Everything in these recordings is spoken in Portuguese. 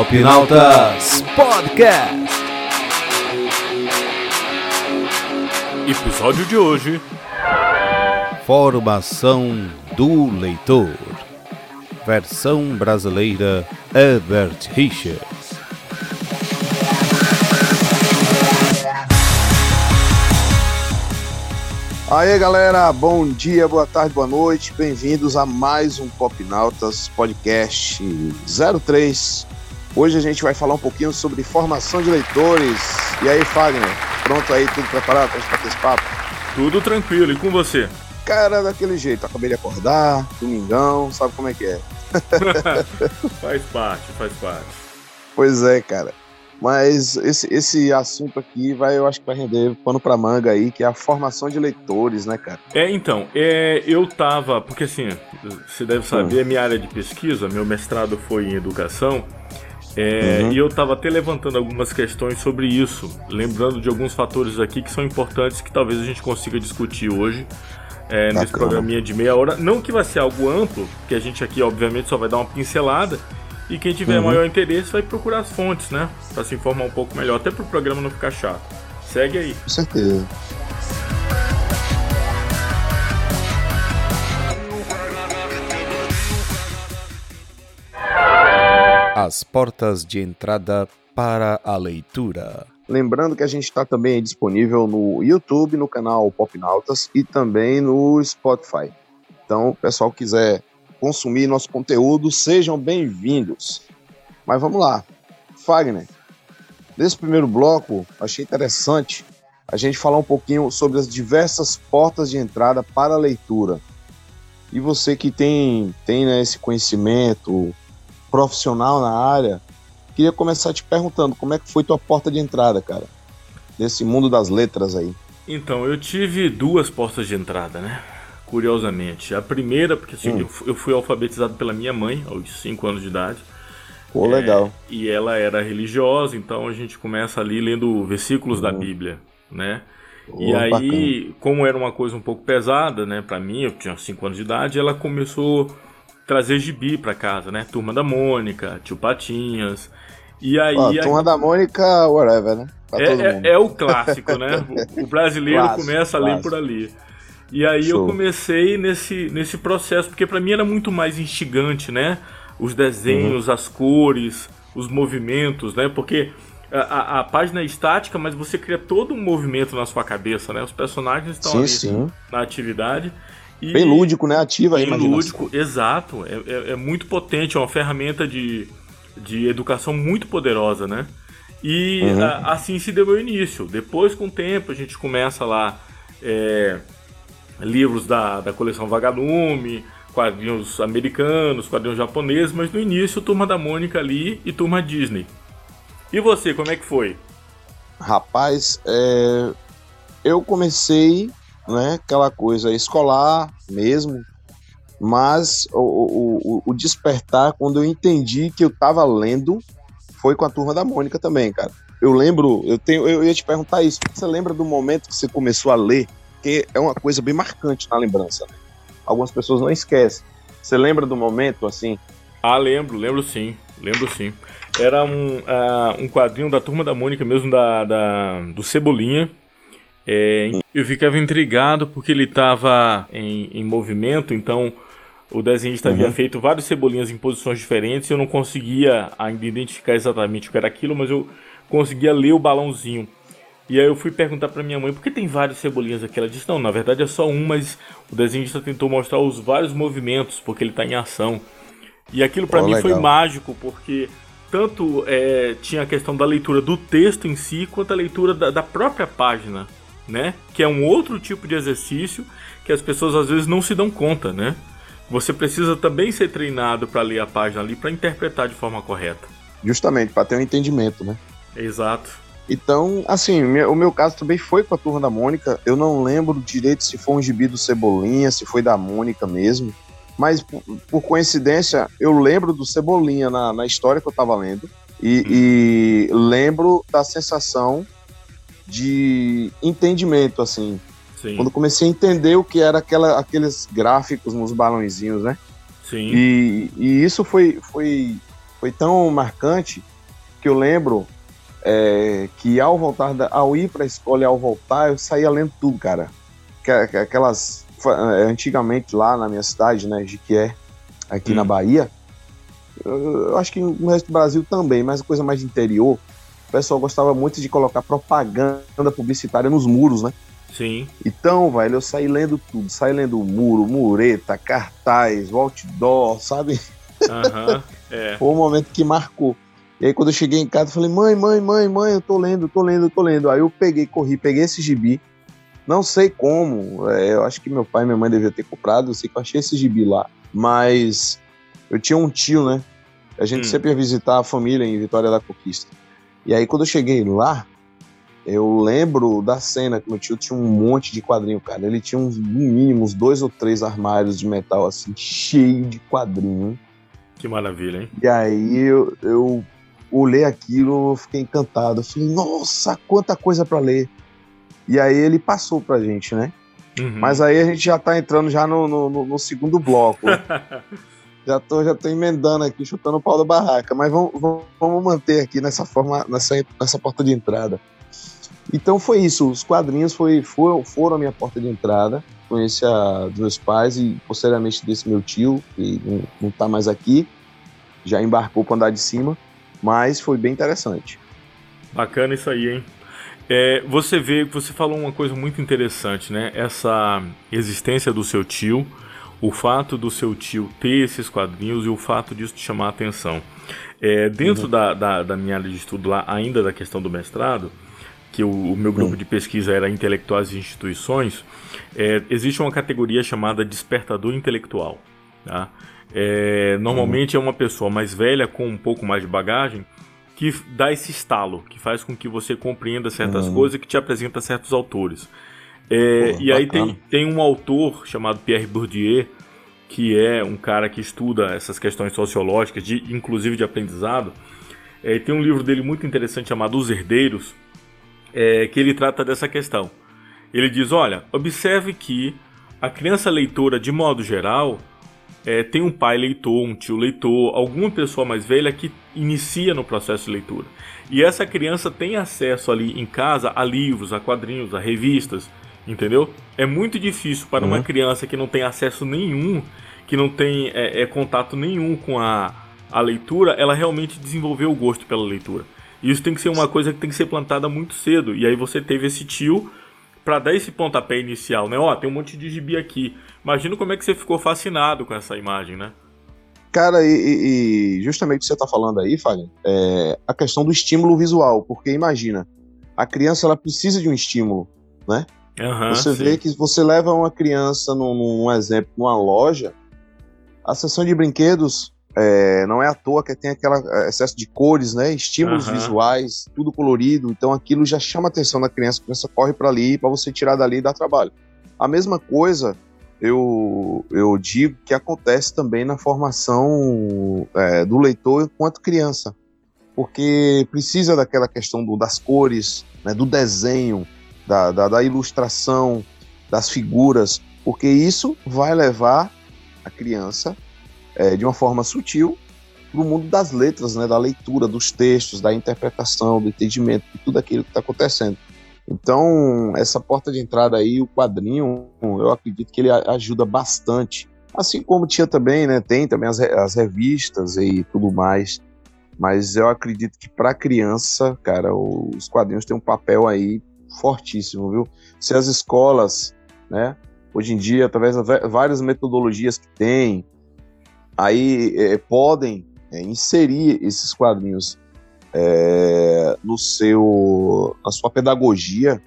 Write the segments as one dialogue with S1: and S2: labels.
S1: Opinautas Podcast.
S2: Episódio de hoje:
S1: Formação do leitor. Versão brasileira Herbert Richards.
S3: Aí galera, bom dia, boa tarde, boa noite, bem-vindos a mais um Popnautas Podcast 03. Hoje a gente vai falar um pouquinho sobre formação de leitores. E aí, Fagner, pronto aí, tudo preparado para bater esse papo?
S2: Tudo tranquilo, e com você?
S3: Cara, daquele jeito, acabei de acordar, domingão, sabe como é que é?
S2: faz parte, faz parte.
S3: Pois é, cara. Mas esse, esse assunto aqui vai, eu acho que vai render pano pra manga aí, que é a formação de leitores, né, cara?
S2: É, então, é, eu tava, porque assim, você deve saber, hum. é minha área de pesquisa, meu mestrado foi em educação, é, uhum. E eu estava até levantando algumas questões sobre isso, lembrando de alguns fatores aqui que são importantes que talvez a gente consiga discutir hoje é, nesse programinha de meia hora. Não que vai ser algo amplo, que a gente aqui obviamente só vai dar uma pincelada, e quem tiver uhum. maior interesse vai procurar as fontes, né? Para se informar um pouco melhor, até para o programa não ficar chato. Segue aí.
S3: Com certeza.
S1: As portas de entrada para a leitura.
S3: Lembrando que a gente está também disponível no YouTube, no canal Popnautas e também no Spotify. Então, o pessoal quiser consumir nosso conteúdo, sejam bem-vindos. Mas vamos lá. Fagner, nesse primeiro bloco, achei interessante a gente falar um pouquinho sobre as diversas portas de entrada para a leitura. E você que tem, tem né, esse conhecimento profissional na área, queria começar te perguntando como é que foi tua porta de entrada, cara, nesse mundo das letras aí.
S2: Então, eu tive duas portas de entrada, né? Curiosamente. A primeira, porque assim, hum. eu, fui alfabetizado pela minha mãe aos 5 anos de idade.
S3: Pô, é, legal.
S2: E ela era religiosa, então a gente começa ali lendo versículos da hum. Bíblia, né? Oh, e aí, bacana. como era uma coisa um pouco pesada, né, para mim, eu tinha 5 anos de idade, ela começou a trazer gibi para casa, né? Turma da Mônica, Tio Patinhas. E aí.
S3: Oh, Turma a... da Mônica, whatever, né?
S2: É, é, é, o clássico, né? O, o brasileiro clássico, começa a ler clássico. por ali. E aí Show. eu comecei nesse, nesse processo, porque para mim era muito mais instigante, né? Os desenhos, uhum. as cores, os movimentos, né? Porque a, a, a, página é estática, mas você cria todo um movimento na sua cabeça, né? Os personagens estão sim, ali sim. na atividade.
S3: E bem lúdico, né? Ativa a imaginação. lúdico,
S2: exato. É, é, é, muito potente, é uma ferramenta de, de educação muito poderosa, né? E uhum. a, assim se deu o início. Depois, com o tempo, a gente começa lá... É, livros da, da coleção Vagalume, quadrinhos americanos, quadrinhos japoneses, mas no início Turma da Mônica ali e Turma Disney. E você, como é que foi?
S3: Rapaz, é... eu comecei, né, aquela coisa escolar mesmo, mas o, o, o despertar, quando eu entendi que eu estava lendo, foi com a Turma da Mônica também, cara. Eu lembro, eu tenho, eu ia te perguntar isso. Você lembra do momento que você começou a ler porque é uma coisa bem marcante na lembrança. Né? Algumas pessoas não esquecem. Você lembra do momento assim?
S2: Ah, lembro, lembro sim, lembro sim. Era um, uh, um quadrinho da Turma da Mônica mesmo, da, da do Cebolinha. É, eu ficava intrigado porque ele estava em, em movimento, então o desenhista uhum. havia feito vários cebolinhas em posições diferentes. Eu não conseguia ainda identificar exatamente o que era aquilo, mas eu conseguia ler o balãozinho. E aí eu fui perguntar pra minha mãe por que tem vários cebolinhas aqui. Ela disse: não, na verdade é só um, mas o desenhista tentou mostrar os vários movimentos, porque ele tá em ação. E aquilo para oh, mim legal. foi mágico, porque tanto é, tinha a questão da leitura do texto em si, quanto a leitura da, da própria página, né? Que é um outro tipo de exercício que as pessoas às vezes não se dão conta, né? Você precisa também ser treinado para ler a página ali, para interpretar de forma correta.
S3: Justamente, para ter um entendimento, né?
S2: Exato.
S3: Então, assim, o meu caso também foi com a Turma da Mônica. Eu não lembro direito se foi um gibi do Cebolinha, se foi da Mônica mesmo. Mas, por, coincidência, eu lembro do Cebolinha na, na história que eu tava lendo. E, e lembro da sensação de entendimento, assim. Sim. Sim. Quando comecei a entender o que era aquela, aqueles gráficos nos balãozinhos, né?
S2: Sim.
S3: E, e isso foi, foi, foi tão marcante que eu lembro é, que ao voltar, da, ao ir para a escola e ao voltar, eu saía lendo tudo, cara. Aquelas. É, antigamente lá na minha cidade, né, Jiquié, aqui hum. na Bahia, eu, eu acho que no resto do Brasil também, mas coisa mais de interior, o pessoal gostava muito de colocar propaganda publicitária nos muros, né?
S2: Sim.
S3: Então, velho, eu saí lendo tudo. Saí lendo muro, mureta, cartaz, outdoor, sabe?
S2: Aham, é.
S3: Foi um momento que marcou. E aí, quando eu cheguei em casa, eu falei, mãe, mãe, mãe, mãe, eu tô lendo, tô lendo, tô lendo. Aí eu peguei, corri, peguei esse gibi. Não sei como, é, eu acho que meu pai e minha mãe deviam ter comprado, eu sei que eu achei esse gibi lá. Mas eu tinha um tio, né? A gente hum. sempre ia visitar a família em Vitória da Conquista. E aí, quando eu cheguei lá, eu lembro da cena que meu tio tinha um monte de quadrinho, cara. Ele tinha uns, no mínimo, uns dois ou três armários de metal, assim, cheio de quadrinho.
S2: Que maravilha, hein?
S3: E aí eu, eu olhei aquilo, fiquei encantado. Eu falei, nossa, quanta coisa para ler. E aí ele passou pra gente, né? Uhum. Mas aí a gente já tá entrando já no, no, no segundo bloco. já tô, já tô emendando aqui, chutando o pau da barraca, mas vamos, vamos manter aqui nessa forma, nessa, nessa porta de entrada. Então foi isso, os quadrinhos foi, foi, foram a minha porta de entrada, conheci a dos meus pais e posteriormente desse meu tio, que não, não tá mais aqui, já embarcou para andar de cima, mas foi bem interessante.
S2: Bacana isso aí, hein? É, você vê, você falou uma coisa muito interessante, né? Essa existência do seu tio, o fato do seu tio ter esses quadrinhos e o fato disso te chamar a atenção. É, dentro uhum. da, da, da, minha área de estudo lá, ainda da questão do mestrado, que o, o meu grupo uhum. de pesquisa era intelectuais e instituições, é, existe uma categoria chamada despertador intelectual. Tá? É, normalmente é uma pessoa mais velha com um pouco mais de bagagem que dá esse estalo, que faz com que você compreenda certas uhum. coisas e que te apresenta certos autores. É, e aí tem, tem um autor chamado Pierre Bourdieu, que é um cara que estuda essas questões sociológicas, de, inclusive de aprendizado. É, tem um livro dele muito interessante chamado Os Herdeiros, é, que ele trata dessa questão. Ele diz: olha, observe que a criança leitora, de modo geral, é, tem um pai leitor, um tio leitor, alguma pessoa mais velha que inicia no processo de leitura. E essa criança tem acesso ali em casa a livros, a quadrinhos, a revistas, entendeu? É muito difícil para uhum. uma criança que não tem acesso nenhum, que não tem é, é, contato nenhum com a, a leitura, ela realmente desenvolver o gosto pela leitura. Isso tem que ser uma coisa que tem que ser plantada muito cedo. E aí você teve esse tio para dar esse pontapé inicial, né? Ó, tem um monte de gibi aqui. Imagina como é que você ficou fascinado com essa imagem, né?
S3: Cara, e, e justamente o que você está falando aí, Fagner, é a questão do estímulo visual, porque imagina, a criança ela precisa de um estímulo, né?
S2: Uhum,
S3: você sim. vê que você leva uma criança, num, num exemplo, numa loja, a sessão de brinquedos é, não é à toa que tem aquele é, excesso de cores, né? Estímulos uhum. visuais, tudo colorido. Então aquilo já chama a atenção da criança. A criança corre para ali para você tirar dali e dar trabalho. A mesma coisa eu, eu digo que acontece também na formação é, do leitor enquanto criança, porque precisa daquela questão do, das cores, né, do desenho, da, da, da ilustração, das figuras, porque isso vai levar a criança é, de uma forma sutil para o mundo das letras, né, da leitura, dos textos, da interpretação, do entendimento de tudo aquilo que está acontecendo. Então, essa porta de entrada aí, o quadrinho, eu acredito que ele ajuda bastante. Assim como tinha também, né, tem também as, as revistas e tudo mais. Mas eu acredito que para criança, cara, os quadrinhos têm um papel aí fortíssimo, viu? Se as escolas, né, hoje em dia, através de várias metodologias que tem, aí é, podem é, inserir esses quadrinhos é, no seu, na sua pedagogia,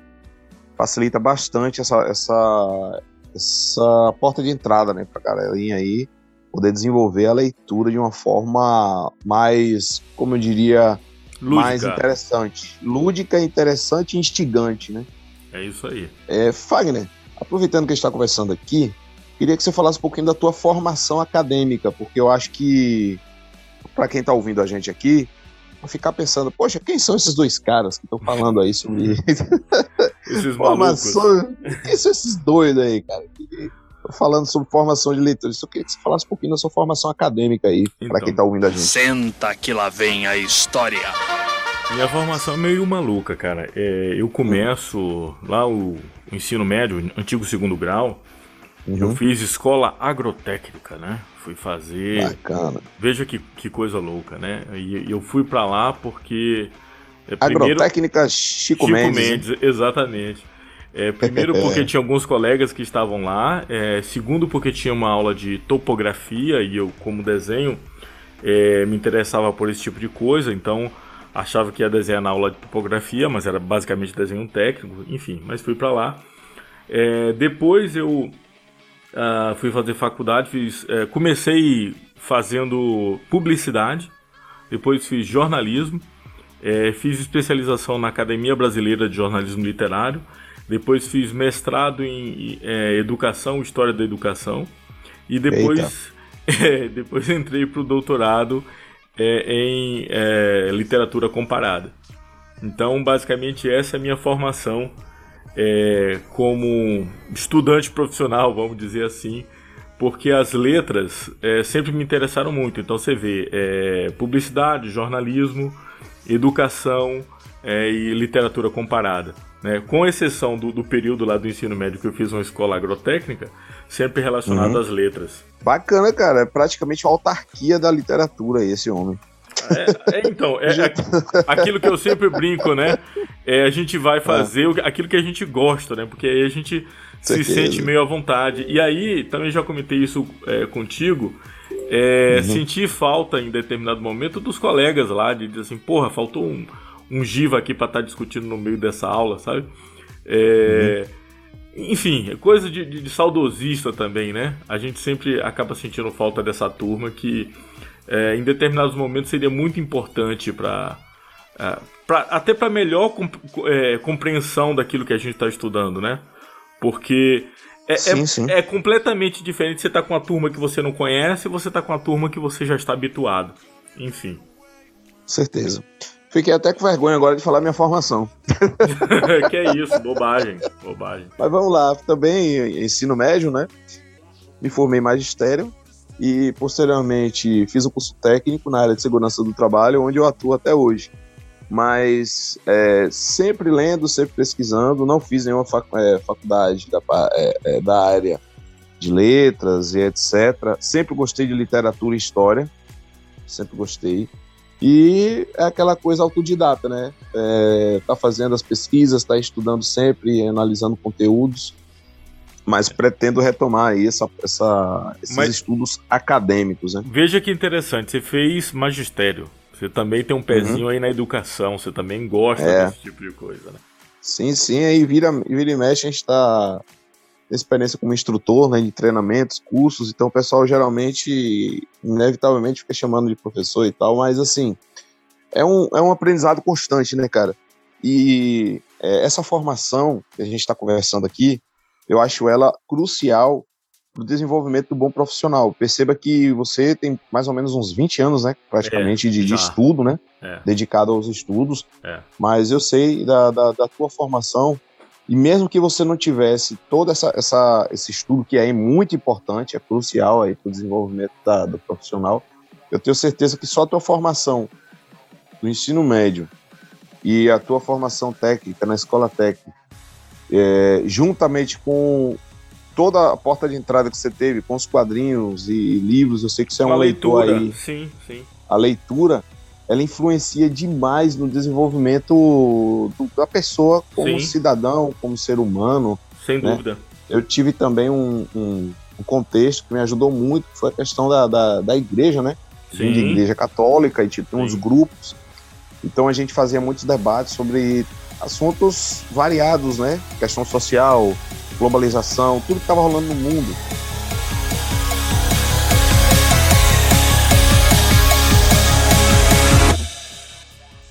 S3: facilita bastante essa, essa, essa porta de entrada né, para a galerinha aí poder desenvolver a leitura de uma forma mais, como eu diria, Lúdica. mais interessante. Lúdica, interessante e instigante, né?
S2: É isso aí.
S3: É, Fagner, aproveitando que a gente está conversando aqui, Queria que você falasse um pouquinho da tua formação acadêmica, porque eu acho que, para quem está ouvindo a gente aqui, vai ficar pensando, poxa, quem são esses dois caras que estão falando aí sobre
S2: esses
S3: formação... Quem são esses doidos aí, cara? Falando sobre formação de leitores, eu queria que você falasse um pouquinho da sua formação acadêmica aí, então, para quem tá ouvindo a gente.
S4: Senta que lá vem a história.
S2: Minha formação é meio maluca, cara. É, eu começo lá o ensino médio, antigo segundo grau. Uhum. Eu fiz escola agrotécnica, né? Fui fazer.
S3: Bacana.
S2: Veja que, que coisa louca, né? E eu fui para lá porque.
S3: É, primeiro... Agrotécnica Chico, Chico Mendes. Mendes
S2: exatamente. É, primeiro porque tinha alguns colegas que estavam lá. É, segundo porque tinha uma aula de topografia e eu, como desenho, é, me interessava por esse tipo de coisa. Então achava que ia desenhar na aula de topografia, mas era basicamente desenho técnico, enfim, mas fui para lá. É, depois eu uh, fui fazer faculdade, fiz, é, comecei fazendo publicidade, depois fiz jornalismo, é, fiz especialização na Academia Brasileira de Jornalismo Literário, depois fiz mestrado em é, Educação, História da Educação, e depois, é, depois entrei para o doutorado é, em é, literatura comparada. Então, basicamente, essa é a minha formação é, como estudante profissional, vamos dizer assim, porque as letras é, sempre me interessaram muito. Então, você vê é, publicidade, jornalismo, educação é, e literatura comparada. Né? Com exceção do, do, período lá do ensino médio que eu fiz uma escola agrotécnica, sempre relacionado uhum. às letras.
S3: Bacana, cara. É praticamente uma autarquia da literatura esse homem.
S2: É, é, então, é, é, aquilo que eu sempre brinco, né? É, a gente vai é. fazer aquilo que a gente gosta, né? Porque aí a gente se sente meio à vontade. E aí, também já comentei isso é, contigo, é, uhum. sentir falta em determinado momento dos colegas lá, de dizer assim, porra, faltou um, um Giva aqui para estar tá discutindo no meio dessa aula, sabe? Uhum. Enfim, é coisa de, de, de, saudosista também, né? A gente sempre acaba sentindo falta dessa turma que é, em determinados momentos seria muito importante para é, até para melhor comp é, compreensão daquilo que a gente está estudando, né? Porque é, sim, é, sim. é, completamente diferente você estar tá com uma turma que você não conhece e você estar tá com uma turma que você já está habituado. Enfim.
S3: Certeza. Fiquei até com vergonha agora de falar minha formação.
S2: que é isso, bobagem, bobagem.
S3: Mas vamos lá, também ensino médio, né? Me formei em magistério e posteriormente fiz o um curso técnico na área de segurança do trabalho, onde eu atuo até hoje. Mas é, sempre lendo, sempre pesquisando, não fiz nenhuma fac, é, faculdade da, é, é, da área de letras e etc. Sempre gostei de literatura e história, sempre gostei. E é aquela coisa autodidata, né? É, tá fazendo as pesquisas, tá estudando sempre, analisando conteúdos, mas pretendo retomar aí essa, essa esses mas, estudos acadêmicos, né?
S2: Veja que interessante, você fez magistério, você também tem um pezinho uhum. aí na educação, você também gosta é. desse tipo de coisa, né?
S3: Sim, sim, aí vira, vira e mexe, a gente está experiência como instrutor, né, de treinamentos, cursos, então o pessoal geralmente, inevitavelmente, fica chamando de professor e tal, mas assim, é um, é um aprendizado constante, né, cara? E é, essa formação que a gente está conversando aqui, eu acho ela crucial para o desenvolvimento do bom profissional. Perceba que você tem mais ou menos uns 20 anos, né, praticamente, é, de, de, estudo, né, é. dedicado aos estudos, é. mas eu sei da, da, da tua formação e mesmo que você não tivesse todo essa, essa, esse estudo, que é muito importante, é crucial para o desenvolvimento da, do profissional, eu tenho certeza que só a tua formação no ensino médio e a tua formação técnica na escola técnica, é, juntamente com toda a porta de entrada que você teve, com os quadrinhos e livros, eu sei que você é um leitor leitura. aí.
S2: Sim, sim.
S3: A leitura ela influencia demais no desenvolvimento do, da pessoa como Sim. cidadão, como ser humano.
S2: Sem né? dúvida.
S3: Eu tive também um, um, um, contexto que me ajudou muito, que foi a questão da, da, da igreja, né? Sim. De igreja católica e tipo, uns grupos. Então a gente fazia muitos debates sobre assuntos variados, né? Questão social, globalização, tudo que estava rolando no mundo.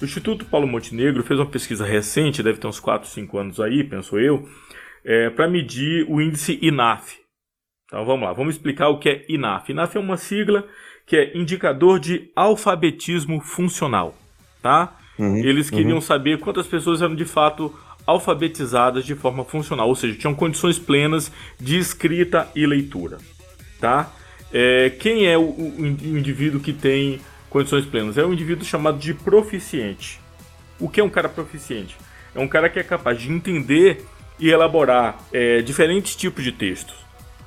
S2: O Instituto Paulo Montenegro fez uma pesquisa recente, deve ter uns 4, 5 anos aí, penso eu, é, para medir o índice INAF. Então vamos lá, vamos explicar o que é INAF. INAF é uma sigla que é Indicador de Alfabetismo Funcional, tá? Uhum, Eles queriam uhum. saber quantas pessoas eram de fato alfabetizadas de forma funcional, ou seja, tinham condições plenas de escrita e leitura, tá? É, quem é o, o, indivíduo que tem condições plenas? É o indivíduo chamado de proficiente. O que é um cara proficiente? É um cara que é capaz de entender e elaborar é, diferentes tipos de textos.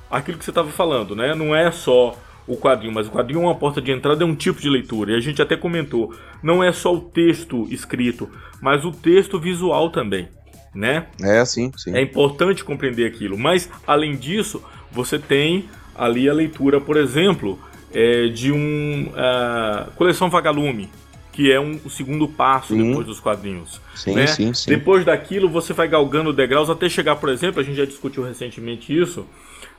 S2: Aquilo que você estava falando, né? Não é só o quadrinho, mas o quadrinho é uma porta de entrada, é um tipo de leitura. E a gente até comentou, não é só o texto escrito, mas o texto visual também, né?
S3: É, sim, sim.
S2: É importante compreender aquilo. Mas, além disso, você tem ali a leitura, por exemplo, é, de um uh, coleção Vagalume, que é um, o segundo passo sim. depois dos quadrinhos.
S3: Sim,
S2: né?
S3: sim, sim.
S2: Depois daquilo, você vai galgando degraus até chegar, por exemplo, a gente já discutiu recentemente isso,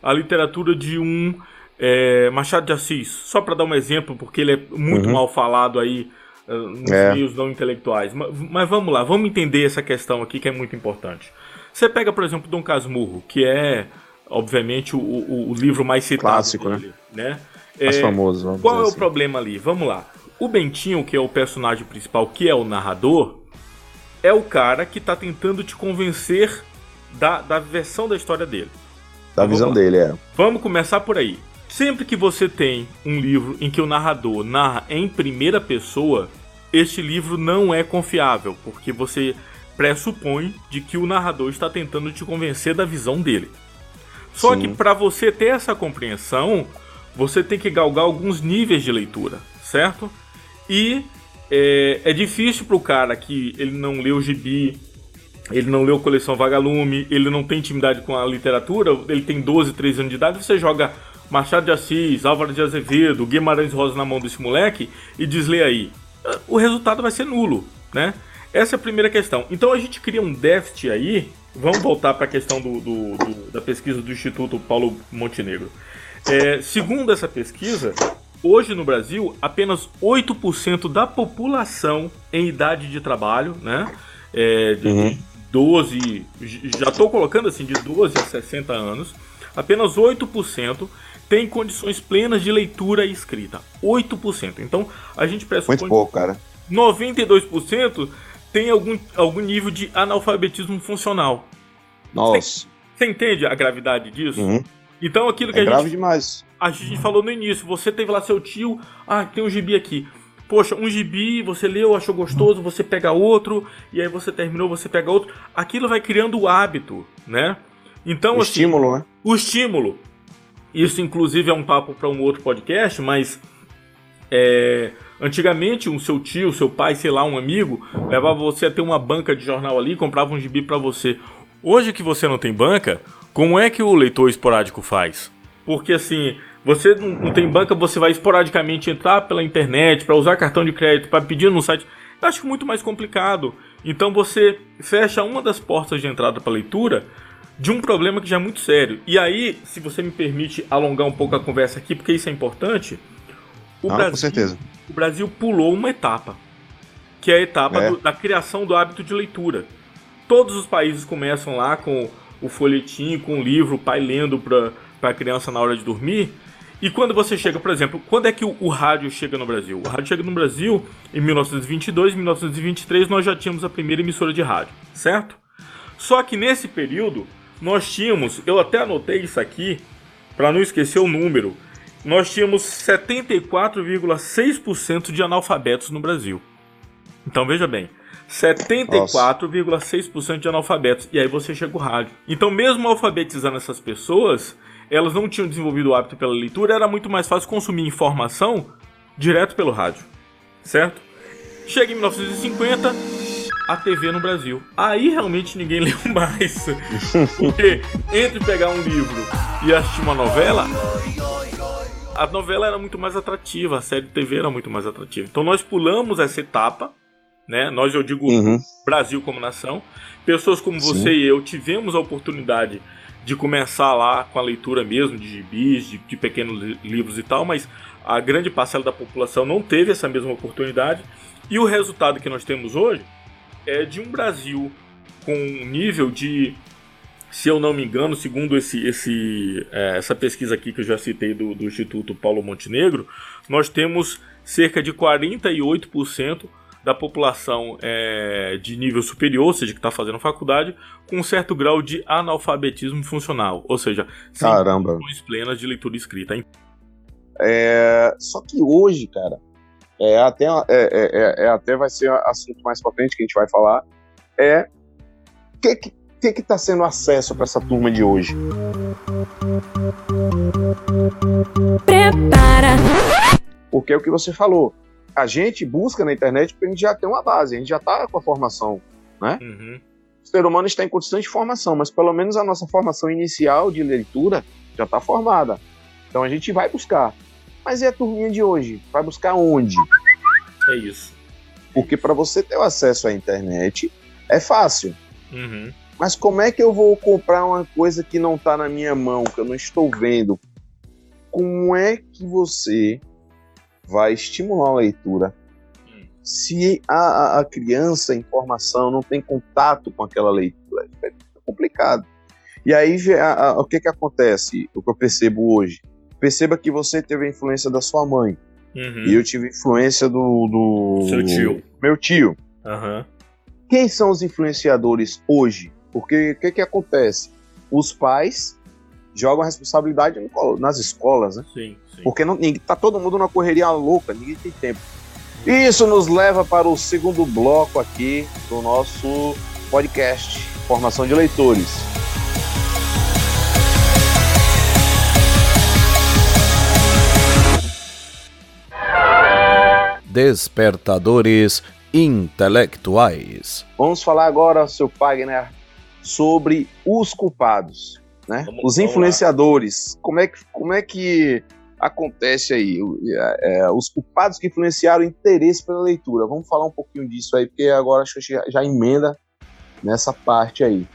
S2: a literatura de um é, Machado de Assis, só para dar um exemplo, porque ele é muito uhum. mal falado aí uh, nos é. meios não intelectuais. Mas, mas, vamos lá, vamos entender essa questão aqui que é muito importante. Você pega, por exemplo, Dom Casmurro, que é, obviamente, o, o, o livro mais citado
S3: Clássico,
S2: dele,
S3: né?
S2: né?
S3: Mais é, famoso.
S2: Qual é
S3: assim.
S2: o problema ali? Vamos lá. O Bentinho, que é o personagem principal, que é o narrador, é o cara que está tentando te convencer da, da versão da história dele.
S3: Da visão dele, é.
S2: Vamos começar por aí. Sempre que você tem um livro em que o narrador narra em primeira pessoa, este livro não é confiável, porque você pressupõe de que o narrador está tentando te convencer da visão dele. Só Sim. que para você ter essa compreensão, você tem que galgar alguns níveis de leitura, certo? E é, é difícil para o cara que ele não leu o gibi, ele não leu coleção Vagalume, ele não tem intimidade com a literatura, ele tem 12, 13 anos de idade, você joga Machado de Assis, Álvaro de Azevedo, Guimarães Rosa na mão desse moleque e diz lê aí. O resultado vai ser nulo, né? Essa é a primeira questão. Então a gente cria um déficit aí. Vamos voltar para a questão do, do, do, da pesquisa do Instituto Paulo Montenegro. É, segundo essa pesquisa, hoje no Brasil, apenas 8% da população em idade de trabalho, né? É, de, uhum. 12, já estou colocando assim, de 12 a 60 anos, apenas 8% tem condições plenas de leitura e escrita. 8%. Então, a gente pressupõe
S3: Muito pouco, cara.
S2: 92% tem algum, algum nível de analfabetismo funcional.
S3: Nossa.
S2: Você entende a gravidade disso?
S3: Uhum.
S2: Então, aquilo que
S3: é
S2: a
S3: grave
S2: gente,
S3: demais.
S2: A gente falou no início, você teve lá seu tio, ah, tem um gibi aqui. Poxa, um gibi, você leu, achou gostoso, você pega outro, e aí você terminou, você pega outro. Aquilo vai criando o hábito, né? Então,
S3: o
S2: assim,
S3: estímulo, né?
S2: O estímulo. Isso, inclusive, é um papo para um outro podcast, mas é, antigamente, um seu tio, seu pai, sei lá, um amigo, levava você a ter uma banca de jornal ali, comprava um gibi para você. Hoje que você não tem banca, como é que o leitor esporádico faz? Porque assim, você não tem banca, você vai esporadicamente entrar pela internet, para usar cartão de crédito, para pedir no site. Eu acho muito mais complicado. Então você fecha uma das portas de entrada para leitura de um problema que já é muito sério. E aí, se você me permite alongar um pouco a conversa aqui, porque isso é importante, o,
S3: Não,
S2: Brasil,
S3: com certeza.
S2: o Brasil pulou uma etapa, que é a etapa é. Do, da criação do hábito de leitura. Todos os países começam lá com o folhetim, com o livro, o pai lendo para a criança na hora de dormir. E quando você chega, por exemplo, quando é que o, o, rádio chega no Brasil? O rádio chega no Brasil em 1922, 1923 nós já tínhamos a primeira emissora de rádio, certo? Só que nesse período nós tínhamos, eu até anotei isso aqui para não esquecer o número, nós tínhamos 74,6% de analfabetos no Brasil. Então veja bem, 74,6% de analfabetos. E aí você chega o rádio. Então, mesmo alfabetizando essas pessoas, elas não tinham desenvolvido o hábito pela leitura, era muito mais fácil consumir informação direto pelo rádio. Certo? Chega em 1950, a TV no Brasil. Aí realmente ninguém leu mais. Porque entre pegar um livro e assistir uma novela, a novela era muito mais atrativa, a série de TV era muito mais atrativa. Então nós pulamos essa etapa, né? Nós, eu digo, uhum. Brasil como nação. Pessoas como Sim. você e eu tivemos a oportunidade de começar lá com a leitura mesmo de gibis, de, de pequenos livros e tal, mas a grande parcela da população não teve essa mesma oportunidade. E o resultado que nós temos hoje é de um Brasil com um nível de, se eu não me engano, segundo esse, esse, é, essa pesquisa aqui que eu já citei do, do Instituto Paulo Montenegro, nós temos cerca de 48% da população é, de nível superior, ou seja, que está fazendo faculdade, com um certo grau de analfabetismo funcional, ou seja, sem
S3: Caramba.
S2: plenas de leitura escrita.
S3: É, só que hoje, cara, é até, é, é, é, até vai ser assunto mais pra frente que a gente vai falar, é o que que, que que tá sendo acesso para essa turma de hoje?
S5: Prepara.
S3: Porque é o que você falou. A gente busca na internet porque a gente já tem uma base, a gente já tá com a formação.
S2: Uhum.
S3: O ser humano está em constante formação, mas pelo menos a nossa formação inicial de leitura já está formada. Então a gente vai buscar. Mas e a turminha de hoje? Vai buscar onde?
S2: É isso.
S3: Porque para você ter o acesso à internet é fácil.
S2: Uhum.
S3: Mas como é que eu vou comprar uma coisa que não está na minha mão, que eu não estou vendo? Como é que você vai estimular a leitura
S2: Hum.
S3: se a, a- a criança em formação não tem contato com aquela leitura? É complicado. E aí a- a- o que, que acontece? O que eu percebo hoje? Perceba que você teve a influência da sua mãe.
S2: Uhum.
S3: E eu tive influência do, do
S2: Seu tio.
S3: meu tio.
S2: Aham.
S3: Quem são os influenciadores hoje? Porque o que, que acontece? Os pais jogam a responsabilidade nas escolas, né?
S2: Sim, sim.
S3: Porque não, ninguém- tá todo mundo na correria louca, ninguém tem tempo. Isso nos leva para o segundo bloco aqui do nosso podcast, Formação de Leitores.
S1: Despertadores intelectuais.
S3: Vamos falar agora, seu Wagner, sobre os culpados, né?
S2: Vamos-
S3: os influenciadores. Como é que, como é que acontece aí? É, é, os culpados que influenciaram o interesse pela leitura. Vamos falar um pouquinho disso aí, porque agora acho que já, já emenda nessa parte aí.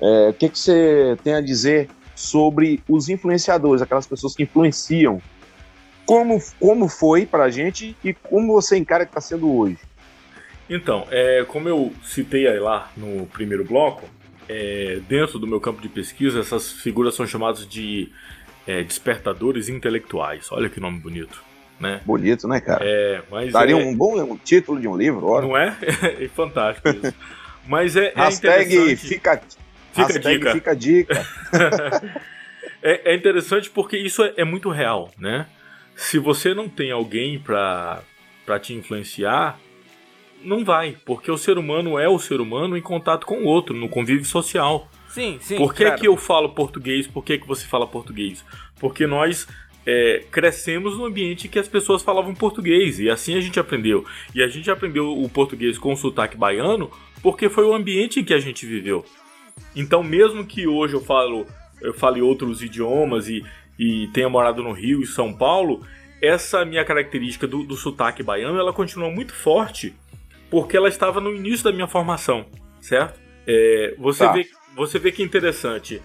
S3: É, o que, que você tem a dizer sobre os influenciadores, aquelas pessoas que influenciam? Como, como foi pra gente e como você encara que está sendo hoje?
S2: Então, é, como eu citei aí lá no primeiro bloco, é, dentro do meu campo de pesquisa, essas figuras são chamadas de é, despertadores intelectuais. Olha que nome bonito, né?
S3: Bonito, né, cara?
S2: É, mas
S3: Daria
S2: é,
S3: um bom um título de um livro, ora.
S2: não é? é fantástico isso. Mas é, é
S3: Hashtag fica,
S2: Fica a
S3: hashtag
S2: dica.
S3: fica a dica.
S2: é, é interessante porque isso é muito real, né? Se você não tem alguém pra, pra te influenciar, não vai, porque o ser humano é o ser humano em contato com o outro, no convívio social.
S6: Sim, sim.
S2: Por que,
S6: claro.
S2: que eu falo português? Por que, que você fala português? Porque nós é, crescemos no ambiente que as pessoas falavam português e assim a gente aprendeu. E a gente aprendeu o português com sotaque baiano porque foi o ambiente em que a gente viveu. Então, mesmo que hoje eu falo eu fale outros idiomas e, e tenha morado no Rio e São Paulo, essa minha característica do, do sotaque baiano ela continua muito forte porque ela estava no início da minha formação, certo? É, você,
S3: Tá.
S2: vê, você vê que é interessante.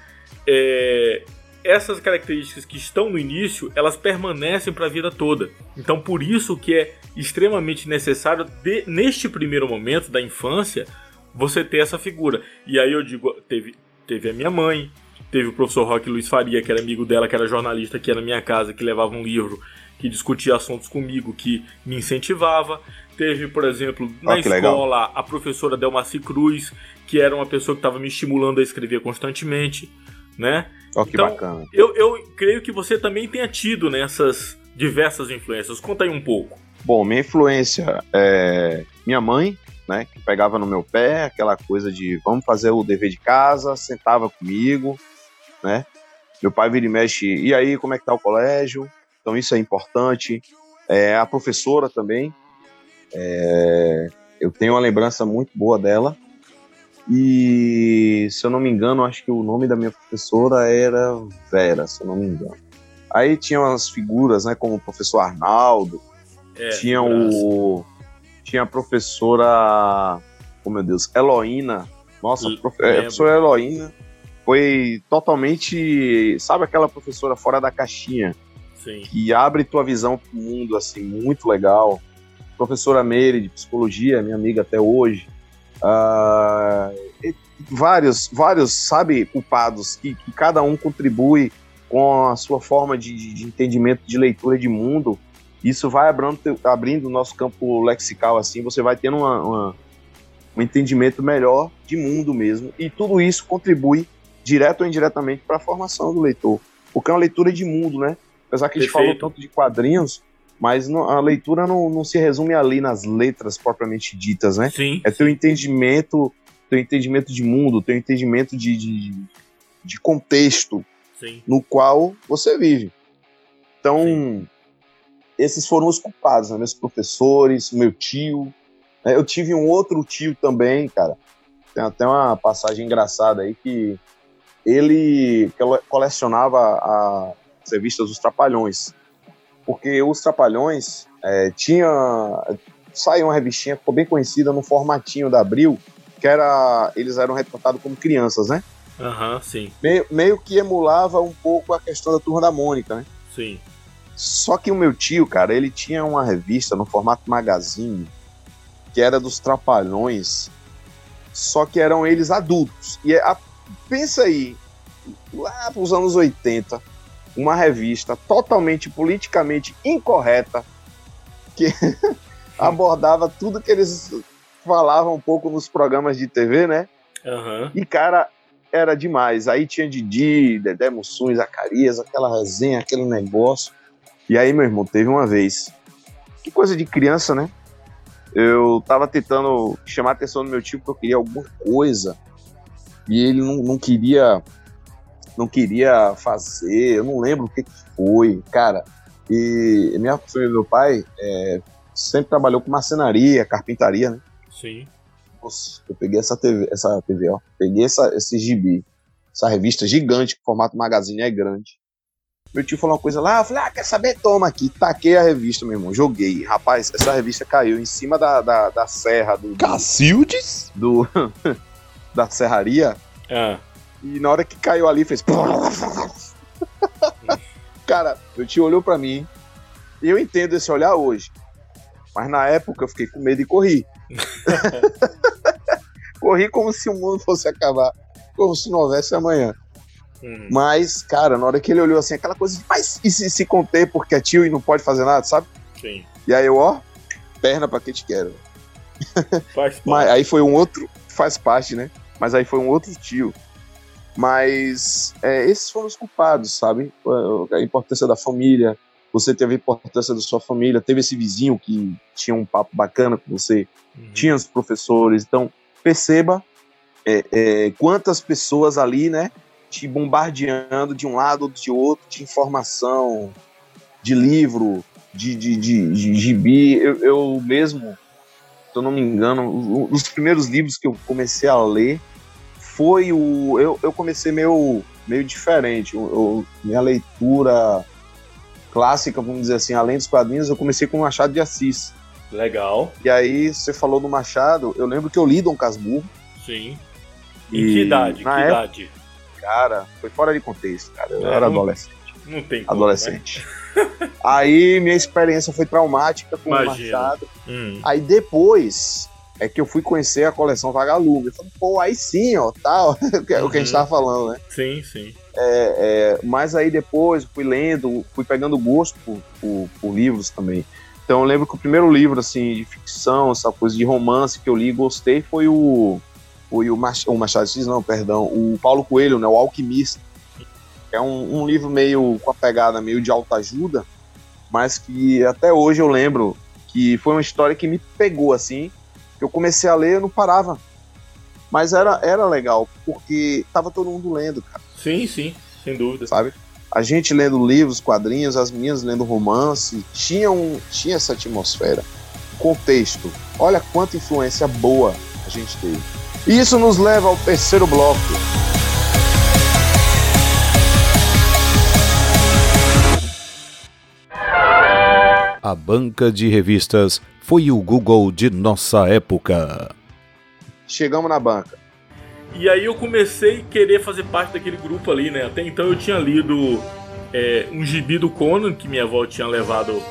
S2: É, essas características que estão no início, elas permanecem para a vida toda. Então, por isso que é extremamente necessário, de- neste primeiro momento da infância, você ter essa figura. E aí eu digo, teve, teve a minha mãe, teve o professor Roque Luiz Faria, que era amigo dela, que era jornalista, que era na minha casa, que levava um livro, que discutia assuntos comigo, que me incentivava. Teve, por exemplo, na
S3: Ah, que legal.
S2: escola, a professora Delmaci Cruz, que era uma pessoa que estava me estimulando a escrever constantemente, né?
S3: Ó, que
S2: Então,
S3: bacana.
S2: Eu, eu creio que você também tenha tido nessas diversas influências. Conta aí um pouco.
S3: Bom, minha influência é minha mãe, né? Que pegava no meu pé, aquela coisa de vamos fazer o dever de casa, sentava comigo, né? Meu pai vira e mexe, e aí, como é que tá o colégio? Então isso é importante. É, a professora também. é, eu tenho uma lembrança muito boa dela. E se eu não me engano, acho que o nome da minha professora era Vera, se eu não me engano. Aí tinha umas figuras, né, como o professor Arnaldo,
S2: É,
S3: tinha o tinha a professora oh meu Deus Eloína nossa prof, é, a
S2: lembro.
S3: professora Eloína foi totalmente sabe aquela professora fora da caixinha
S2: Sim.
S3: que abre tua visão pro mundo assim muito legal professora Meire de psicologia minha amiga até hoje e vários vários sabe culpados que, que cada um contribui com a sua forma de, de- entendimento de leitura de mundo Isso vai abrindo, abrindo o nosso campo lexical, assim, você vai tendo uma, uma, um entendimento melhor de mundo mesmo. E tudo isso contribui, direto ou indiretamente, para a formação do leitor. Porque é uma leitura de mundo, né? Apesar que a gente falou tanto de quadrinhos, mas não, a leitura não, não, se resume ali nas letras propriamente ditas, né?
S2: Sim.
S3: É teu entendimento, teu entendimento de mundo, teu entendimento de, de, de contexto
S2: Sim.
S3: no qual você vive. Então, Sim. esses foram os culpados, né? Meus professores, meu tio. Né? Eu tive um outro tio também, cara. Tem até uma passagem engraçada aí que ele colecionava as revistas dos Trapalhões. Porque os Trapalhões é, tinha. Saiu uma revistinha, ficou bem conhecida no formatinho da Abril, que era. Eles eram retratados como crianças, né?
S2: Aham, uhum, sim.
S3: Meio, meio que emulava um pouco a questão da turma da Mônica, né?
S2: Sim.
S3: Só que o meu tio, cara, ele tinha uma revista no formato magazine que era dos Trapalhões, só que eram eles adultos. E a, pensa aí, lá pros anos 80, uma revista totalmente politicamente incorreta que abordava tudo que eles falavam um pouco nos programas de TV, né?
S2: Uhum.
S3: E, cara, era demais. Aí tinha Didi, Dedé Mussum, Zacarias, aquela resenha, aquele negócio. E aí, meu irmão, teve uma vez. Que coisa de criança, né? Eu tava tentando chamar a atenção do meu tio porque eu queria alguma coisa. E ele não, não queria. Não queria fazer, eu não lembro o que, que foi, cara. E minha família, meu pai, é, sempre trabalhou com marcenaria, carpintaria, né?
S2: Sim.
S3: Nossa, eu peguei essa TV, essa TV, ó. Peguei essa, esse gibi, essa revista gigante, que o formato magazine é grande. Meu tio falou uma coisa lá, eu falei, ah, quer saber? Toma aqui. Taquei a revista, meu irmão. Joguei. Rapaz, essa revista caiu em cima da, da, da serra do.
S1: Cacildes?
S3: Do. da serraria.
S2: Ah.
S3: E na hora que caiu ali, fez. Cara, meu tio olhou para mim. E eu entendo esse olhar hoje. Mas na época eu fiquei com medo e corri. corri como se o mundo fosse acabar. Como se não houvesse amanhã. Uhum. Mas, cara, na hora que ele olhou assim, aquela coisa de, mas e se, se conter porque é tio e não pode fazer nada, sabe?
S2: Sim.
S3: E aí eu, ó, perna pra que te quero.
S2: Faz parte.
S3: mas aí foi um outro, faz parte, né? Mas aí foi um outro tio. Mas é, esses foram os culpados, sabe? A importância da família, você teve a importância da sua família, teve esse vizinho que tinha um papo bacana com você, uhum. tinha os professores. Então, perceba é, é, quantas pessoas ali, né, te bombardeando de um lado ou de outro de informação, de livro, de, de, de, de gibi. Eu, eu mesmo, se eu não me engano, um dos primeiros livros que eu comecei a ler foi o. Eu, eu comecei meio, meio diferente. Eu, minha leitura clássica, vamos dizer assim, além dos quadrinhos, eu comecei com Machado de Assis.
S2: Legal.
S3: E aí, você falou do Machado, eu lembro que eu li Dom Casmurro.
S2: Sim. Em que idade?
S3: Na
S2: que
S3: época,
S2: idade?
S3: Cara, foi fora de contexto, cara. Eu é, era adolescente.
S2: Não tem como,
S3: Adolescente. Né? Aí minha experiência foi traumática com
S2: Imagina.
S3: o Machado.
S2: Hum.
S3: Aí depois é que eu fui conhecer a coleção Vagalume. Eu falei, pô, aí sim, ó, tal. o que a gente
S2: Uhum.
S3: tava falando, né?
S2: Sim, sim.
S3: É, é, mas aí depois fui lendo, fui pegando gosto por, por, por livros também. Então eu lembro que o primeiro livro, assim, de ficção, essa coisa de romance que eu li e gostei foi o, foi o, Mach, o Machado Assis, não, perdão, o Paulo Coelho, né, o Alquimista. É um, um livro meio com a pegada meio de autoajuda, mas que até hoje eu lembro que foi uma história que me pegou, assim, eu comecei a ler eu não parava. Mas era, era legal, porque tava todo mundo lendo, cara.
S2: Sim, sim, sem dúvida.
S3: Sabe? A gente lendo livros, quadrinhos, as meninas lendo romance, tinha, um, tinha essa atmosfera. Contexto. Olha quanta influência boa a gente teve. E isso nos leva ao terceiro bloco.
S1: A banca de revistas foi o Google de nossa época.
S3: Chegamos na banca.
S2: E aí eu comecei a querer fazer parte daquele grupo ali, né? Até então eu tinha lido é, um gibi do Conan que minha avó tinha levado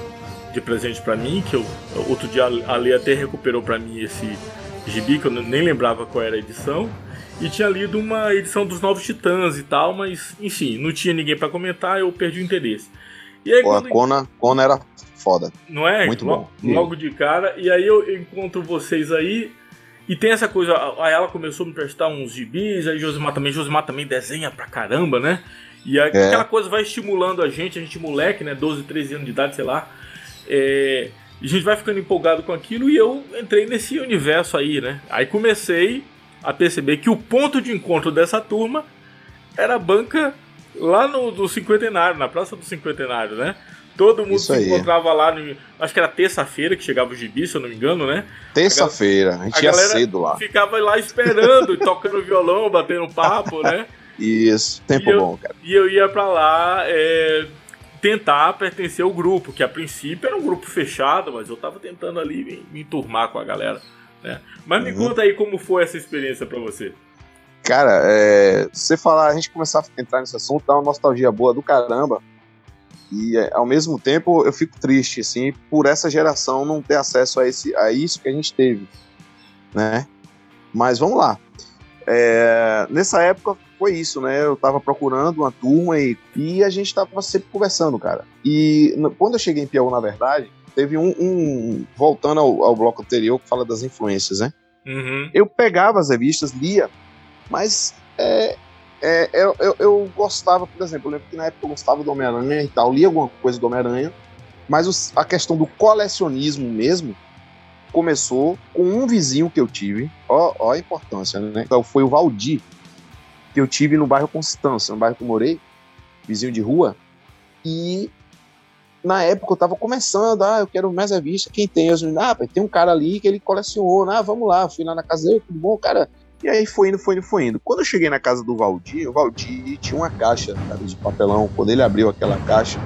S2: de presente para mim, que eu outro dia a Lê até recuperou para mim esse gibi que eu nem lembrava qual era a edição. E tinha lido uma edição dos Novos Titãs e tal, mas enfim, não tinha ninguém para comentar, eu perdi o interesse. E aí,
S3: Pô, a
S2: quando...
S3: Conan, Conan era foda.
S2: Não é?
S3: Muito
S2: logo,
S3: bom.
S2: Logo de cara. E aí eu encontro vocês aí. E tem essa coisa, aí ela começou a me prestar uns gibis, aí Josimar também, Josimar também desenha pra caramba, né? E aí,
S3: É.
S2: aquela coisa vai estimulando a gente, a gente moleque, né? 12, 13 anos de idade, sei lá. É, a gente vai ficando empolgado com aquilo e eu entrei nesse universo aí, né? Aí comecei a perceber que o ponto de encontro dessa turma era a banca lá no do cinquentenário, na Praça do Cinquentenário, né? Todo mundo
S3: Isso
S2: se
S3: aí.
S2: encontrava lá, no, acho que era terça-feira que chegava o gibi, se eu não me engano, né?
S3: Terça-feira, a gente
S2: a
S3: ia
S2: galera
S3: cedo lá.
S2: Ficava lá esperando, tocando violão, batendo papo, né?
S3: Isso, tempo
S2: E eu-
S3: bom, cara.
S2: E eu ia pra lá é, tentar pertencer ao grupo, que a princípio era um grupo fechado, mas eu tava tentando ali me, me enturmar com a galera. Né? Mas me
S3: Uhum.
S2: conta aí como foi essa experiência pra você.
S3: Cara, é, você falar, a gente começar a entrar nesse assunto, dá uma nostalgia boa do caramba. E é, ao mesmo tempo eu fico triste, assim, por essa geração não ter acesso a, esse, a isso que a gente teve, né? Mas vamos lá. É, nessa época foi isso, né? Eu tava procurando uma turma e, e a gente tava sempre conversando, cara. E quando eu cheguei em Piauí, na verdade, teve um. um- voltando ao, ao bloco anterior que fala das influências, né?
S2: Uhum.
S3: eu pegava as revistas, lia, mas é, é, eu, eu, eu gostava, por exemplo, eu lembro que na época eu gostava do Homem-Aranha e tal, lia alguma coisa do Homem-Aranha, mas os- a questão do colecionismo mesmo começou com um vizinho que eu tive, ó, ó a importância, né? Então foi o Valdir, que eu tive no bairro Constância, no bairro que eu morei, vizinho de rua, e na época eu tava começando, ah, eu quero mais revista, quem tem? Meninos, ah, tem um cara ali que ele coleciona, ah, vamos lá, fui lá na casa dele, tudo bom, cara. E aí foi indo, foi indo, foi indo. Quando eu cheguei na casa do Valdir, o Valdir tinha uma caixa cara, de papelão. Quando ele abriu aquela caixa,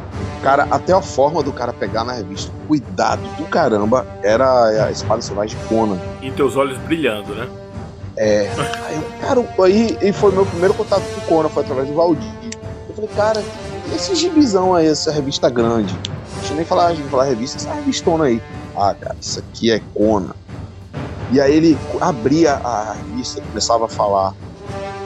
S3: cara, até a forma do cara pegar na revista, cuidado do caramba, era a espada selvagem de Conan.
S2: E teus olhos brilhando, né?
S3: É. Aí, cara, aí e foi meu primeiro contato com o Conan, foi através do Valdir. Eu falei, cara, esse gibizão aí, essa revista grande? Deixa eu nem falar, deixa eu falar revista, essa revistona aí. Ah, cara, isso aqui é Conan. E aí ele abria a revista e começava a falar: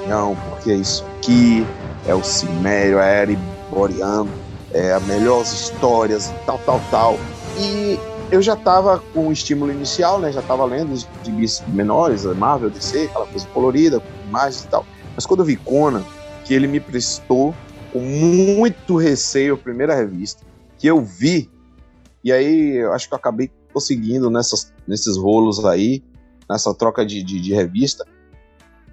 S3: Não, porque isso aqui é o Cimério, é Ereboriano, é as melhores histórias tal, tal, tal. E eu já tava com o estímulo inicial, né? Já tava lendo os gibis menores, Marvel, DC, aquela coisa colorida, com imagens e tal. Mas quando eu vi Conan, que ele me prestou com muito receio a primeira revista, que eu vi, e aí eu acho que eu acabei conseguindo nessas, nesses rolos aí, nessa troca de, de, de revista,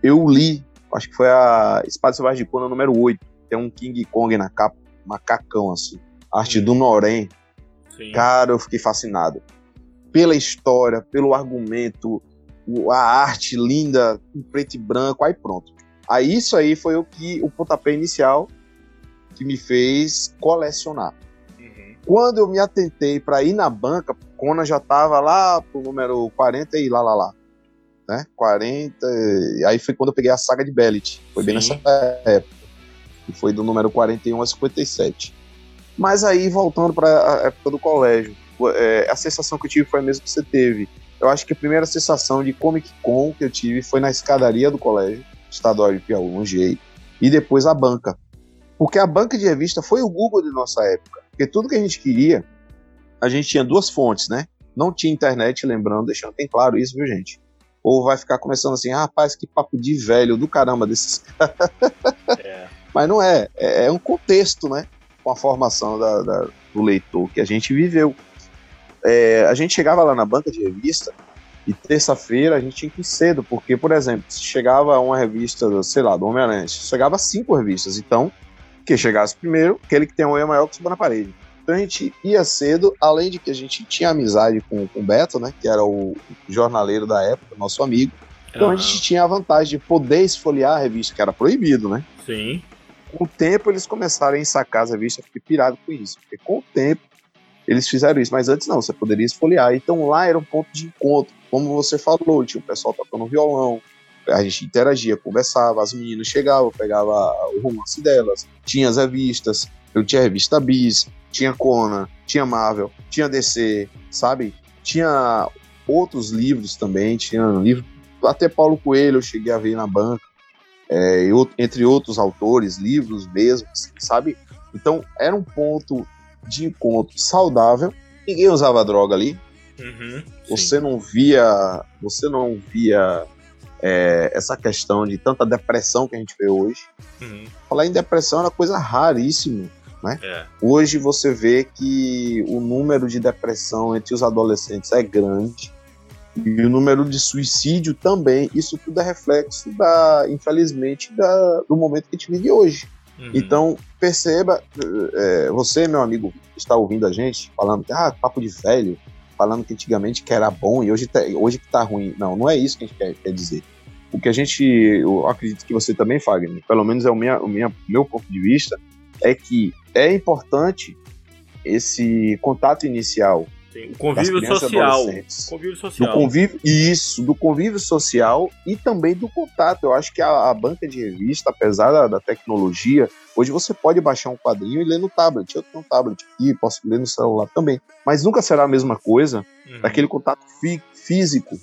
S3: eu li, acho que foi a Espada Selvagem de Conan número 8, tem um King Kong na capa, macacão assim, arte do Norém,
S2: Sim.
S3: Cara, eu fiquei fascinado. Pela história, pelo argumento, a arte linda, em preto e branco, aí pronto. Aí isso aí foi o que o pontapé inicial que me fez colecionar.
S2: Uhum.
S3: Quando eu me atentei para ir na banca, Conan já tava lá pro número 40 e lá lá lá. Né? 40. e Aí foi quando eu peguei a saga de Bellet. Foi bem
S2: Sim.
S3: nessa época. Que foi do número 41 a 57. Mas aí, voltando para a época do colégio, é, a sensação que eu tive foi a mesma que você teve. Eu acho que a primeira sensação de Comic Con que eu tive foi na escadaria do colégio estadual de Piauí, jeito, e depois a banca. Porque a banca de revista foi o Google de nossa época. Porque tudo que a gente queria, a gente tinha duas fontes, né? Não tinha internet, lembrando, deixando bem claro isso, viu, gente? Ou vai ficar começando assim, ah, rapaz, que papo de velho do caramba desses
S2: É.
S3: mas não é, é, é um contexto, né? Com a formação da- da- do leitor que a gente viveu. É, a gente chegava lá na banca de revista e terça-feira a gente tinha que ir cedo, porque, por exemplo, se chegava uma revista, sei lá, do Homem-Aranha, chegava cinco revistas, então, que chegasse primeiro, aquele que tem um olho maior que suba na parede. Então a gente ia cedo, além de que a gente tinha amizade com, com o Beto, né? Que era o jornaleiro da época, nosso amigo. Então a
S2: Aham.
S3: gente tinha a vantagem de poder esfoliar a revista, que era proibido, né?
S2: Sim.
S3: com o tempo eles começaram a ensacar as revistas, eu fiquei pirado com isso, porque com o tempo eles fizeram isso, mas antes não, você poderia esfoliar, então lá era um ponto de encontro, como você falou, tinha o pessoal tocando violão, a gente interagia, conversava, as meninas chegavam, pegava o romance delas, tinha as revistas, eu tinha revista Bis, tinha Conan, tinha Marvel, tinha DC, sabe? Tinha outros livros também, tinha livro, até Paulo Coelho eu cheguei a ver na banca, é, entre outros autores, livros mesmo, assim, sabe? Então era um ponto de encontro saudável ninguém usava droga ali.
S2: Uhum,
S3: Você não via, você não via é, essa questão de tanta depressão que a gente vê hoje.
S2: uhum,
S3: Falar em depressão era coisa raríssima.
S2: É.
S3: Hoje você vê que o número de depressão entre os adolescentes é grande e o número de suicídio também. Isso tudo é reflexo da, infelizmente, da- do momento que a gente vive hoje.
S2: uhum.
S3: Então perceba, é, você meu amigo está ouvindo a gente falando que ah papo de velho, falando que antigamente que era bom e hoje tá, hoje que tá ruim. Não, não é isso que a gente quer, quer dizer. O que a gente, eu acredito que você também, Fagner, pelo menos é o, minha, o minha, meu ponto de vista, é que é importante esse contato inicial
S2: Tem o convívio social. Convívio
S3: Do
S2: social.
S3: convívio, isso, do convívio social e também do contato. Eu acho que a, a banca de revista, apesar da, da tecnologia, hoje você pode baixar um quadrinho e ler no tablet. Eu tenho um tablet aqui, posso ler no celular também. Mas nunca será a mesma coisa
S2: Uhum,
S3: daquele contato fí- físico,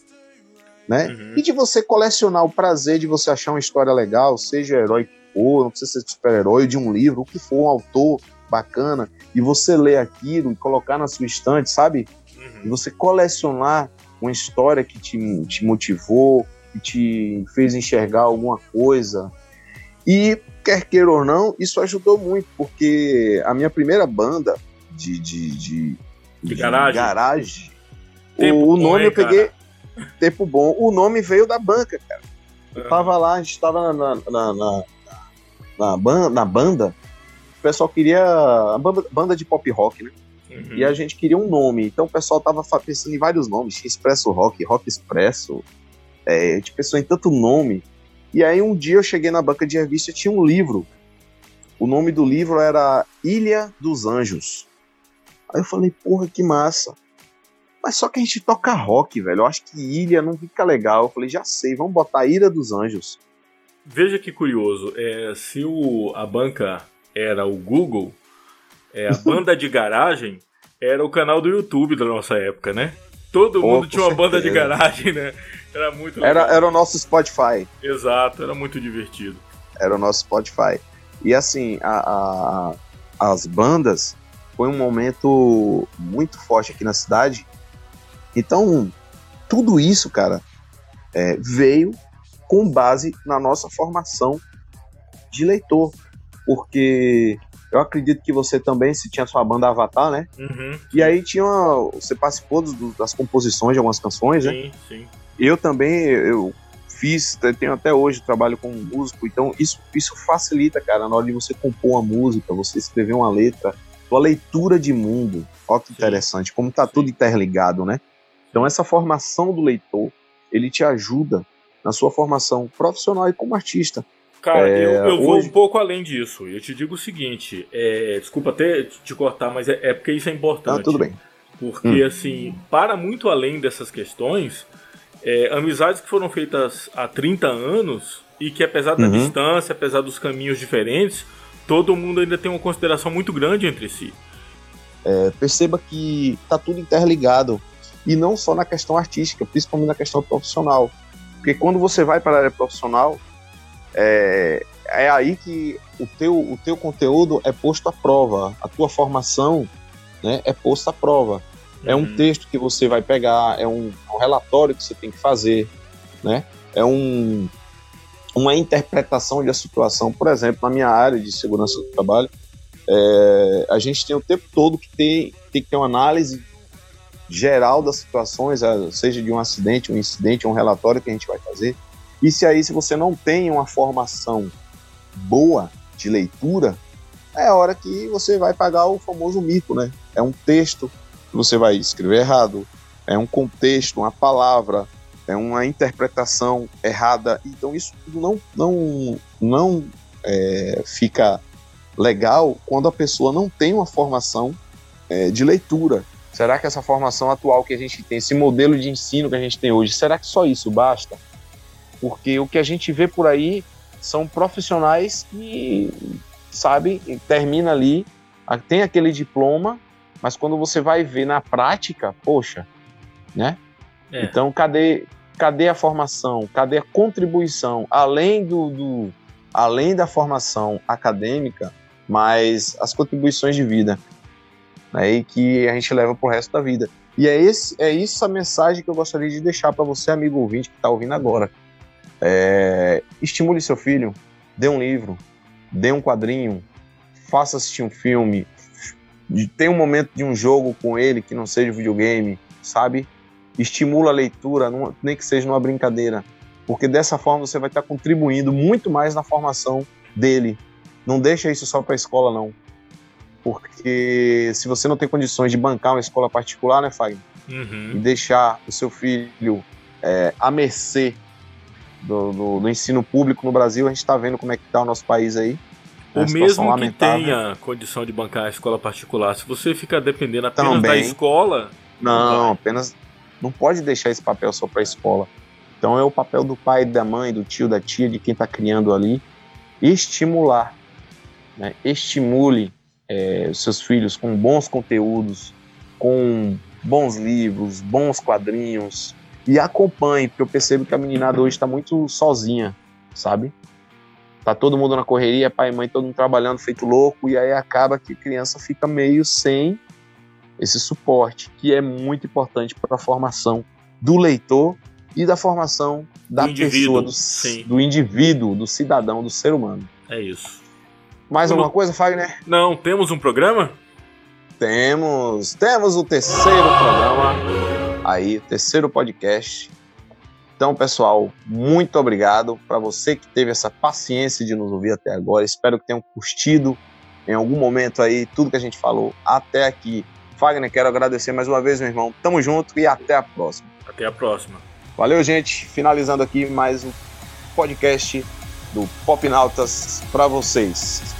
S3: né?
S2: uhum.
S3: E de você colecionar o prazer de você achar uma história legal, seja herói que for, não precisa ser super-herói, de um livro, o que for, um autor bacana, e você ler aquilo e colocar na sua estante, sabe? e
S2: Uhum.
S3: você colecionar uma história que te, te motivou, que te fez enxergar alguma coisa. E, quer queira ou não, isso ajudou muito, porque a minha primeira banda de, de, de,
S2: De garagem.
S3: garagem, o, o
S2: bom,
S3: nome
S2: hein,
S3: eu peguei. Tempo bom. O nome veio da banca, cara. Eu
S2: Uhum.
S3: tava lá, a gente tava na, na, na, na, ban- na banda. O pessoal queria. A banda, banda de pop rock, né?
S2: Uhum.
S3: E a gente queria um nome. Então o pessoal tava pensando em vários nomes. Expresso Rock, Rock Expresso. É, a gente pensou em tanto nome. E aí um dia eu cheguei na banca de revista e tinha um livro. O nome do livro era Ilha dos Anjos. Aí eu falei, porra, que massa. Mas só que a gente toca rock, velho. Eu acho que ilha não fica legal. Eu falei, já sei, vamos botar Ilha dos Anjos.
S2: Veja que curioso, é, se o, a banca era o Google, é, a banda de garagem era o canal do YouTube da nossa época, né? Todo
S3: Oh,
S2: mundo tinha uma banda de
S3: certeza.
S2: garagem, né? Era muito
S3: Era, era o nosso Spotify.
S2: Exato, era muito divertido.
S3: era o nosso Spotify. E assim, a- a- as bandas foi um momento muito forte aqui na cidade. Então, tudo isso, cara, é, veio com base na nossa formação de leitor. Porque eu acredito que você também, se tinha sua banda Avatar, né?
S2: Uhum,
S3: E aí tinha. Você participou dos- das composições de algumas canções, né?
S2: sim, sim.
S3: Eu também, eu fiz, tenho até hoje, trabalho como músico, então isso, isso facilita, cara, na hora de você compor uma música, você escrever uma letra, sua leitura de mundo. Olha que
S2: Sim.
S3: interessante, como tá tudo interligado, né? Então essa formação do leitor, ele te ajuda na sua formação profissional e como artista.
S2: Cara,
S3: É,
S2: eu, eu vou
S3: hoje-
S2: um pouco além disso. Eu te digo o seguinte, é, desculpa até te cortar, mas é, é porque isso é importante.
S3: Ah, tudo bem.
S2: Porque,
S3: Hum.
S2: assim, para muito além dessas questões, é, amizades que foram feitas há 30 anos e que, apesar da
S3: Uhum.
S2: distância, apesar dos caminhos diferentes, todo mundo ainda tem uma consideração muito grande entre si.
S3: É, perceba que tá tudo interligado. E não só na questão artística, principalmente na questão profissional. Porque quando você vai para a área profissional, é, é aí que o teu, o teu conteúdo é posto à prova. A tua formação né, é posta à prova. É um
S2: Uhum.
S3: texto que você vai pegar, é um, um relatório que você tem que fazer, né? É um, uma interpretação de a situação. Por exemplo, na minha área de segurança do trabalho, é, a gente tem o tempo todo que ter, tem que ter uma análise geral das situações, eh, seja de um acidente, um incidente, um relatório que a gente vai fazer. E se aí, se você não tem uma formação boa de leitura, é a hora que você vai pagar o famoso mico, né? É um texto que você vai escrever errado, é um contexto, uma palavra, é uma interpretação errada. Então isso não, não, não é, fica legal quando a pessoa não tem uma formação é, de leitura. Será que essa formação atual que a gente tem, esse modelo de ensino que a gente tem hoje, será que só isso basta? Porque o que a gente vê por aí são profissionais que, sabe, termina ali, tem aquele diploma, mas quando você vai ver na prática, poxa, né?
S2: É.
S3: Então, cadê, cadê a formação? Cadê a contribuição? Além do, do- além da formação acadêmica, mas as contribuições de vida. Né, e que a gente leva pro resto da vida. E é, esse, é isso a mensagem que eu gostaria de deixar para você, amigo ouvinte, que está ouvindo agora. É, estimule seu filho, dê um livro, dê um quadrinho, faça assistir um filme, tenha um momento de um jogo com ele que não seja videogame, sabe? Estimula a leitura, nem que seja numa brincadeira, porque dessa forma você vai estar contribuindo muito mais na formação dele. Não deixa isso só para a escola, não. Porque se você não tem condições de bancar uma escola particular, né, Fagner? Uhum. E deixar o seu filho é, à mercê do, do, do, ensino público no Brasil, a gente está vendo como é que está o nosso país aí.
S2: O mesmo que tenha condição de bancar a escola particular, se você ficar dependendo apenas Também. da escola.
S3: Não, não apenas. Não pode deixar esse papel só para a escola. Então é o papel do pai, da mãe, do tio, da tia, de quem está criando ali, estimular. Né? Estimule é, seus filhos com bons conteúdos, com bons livros, bons quadrinhos, e acompanhe, porque eu percebo que a meninada hoje está muito sozinha, sabe? Tá todo mundo na correria, pai e mãe, todo mundo trabalhando feito louco, e aí acaba que a criança fica meio sem esse suporte, que é muito importante para a formação do leitor e da formação da do pessoa, do, do, indivíduo, do cidadão, do ser humano.
S2: É isso.
S3: Mais alguma coisa, Fagner?
S2: Não, temos um programa?
S3: Temos, temos o terceiro programa aí, o terceiro podcast. Então, pessoal, muito obrigado para você que teve essa paciência de nos ouvir até agora. Espero que tenham curtido em algum momento aí tudo que a gente falou até aqui. Fagner, quero agradecer mais uma vez, meu irmão. Tamo junto e até a próxima.
S2: Até a próxima.
S3: Valeu, gente. Finalizando aqui mais um podcast do Pop Nautas para vocês.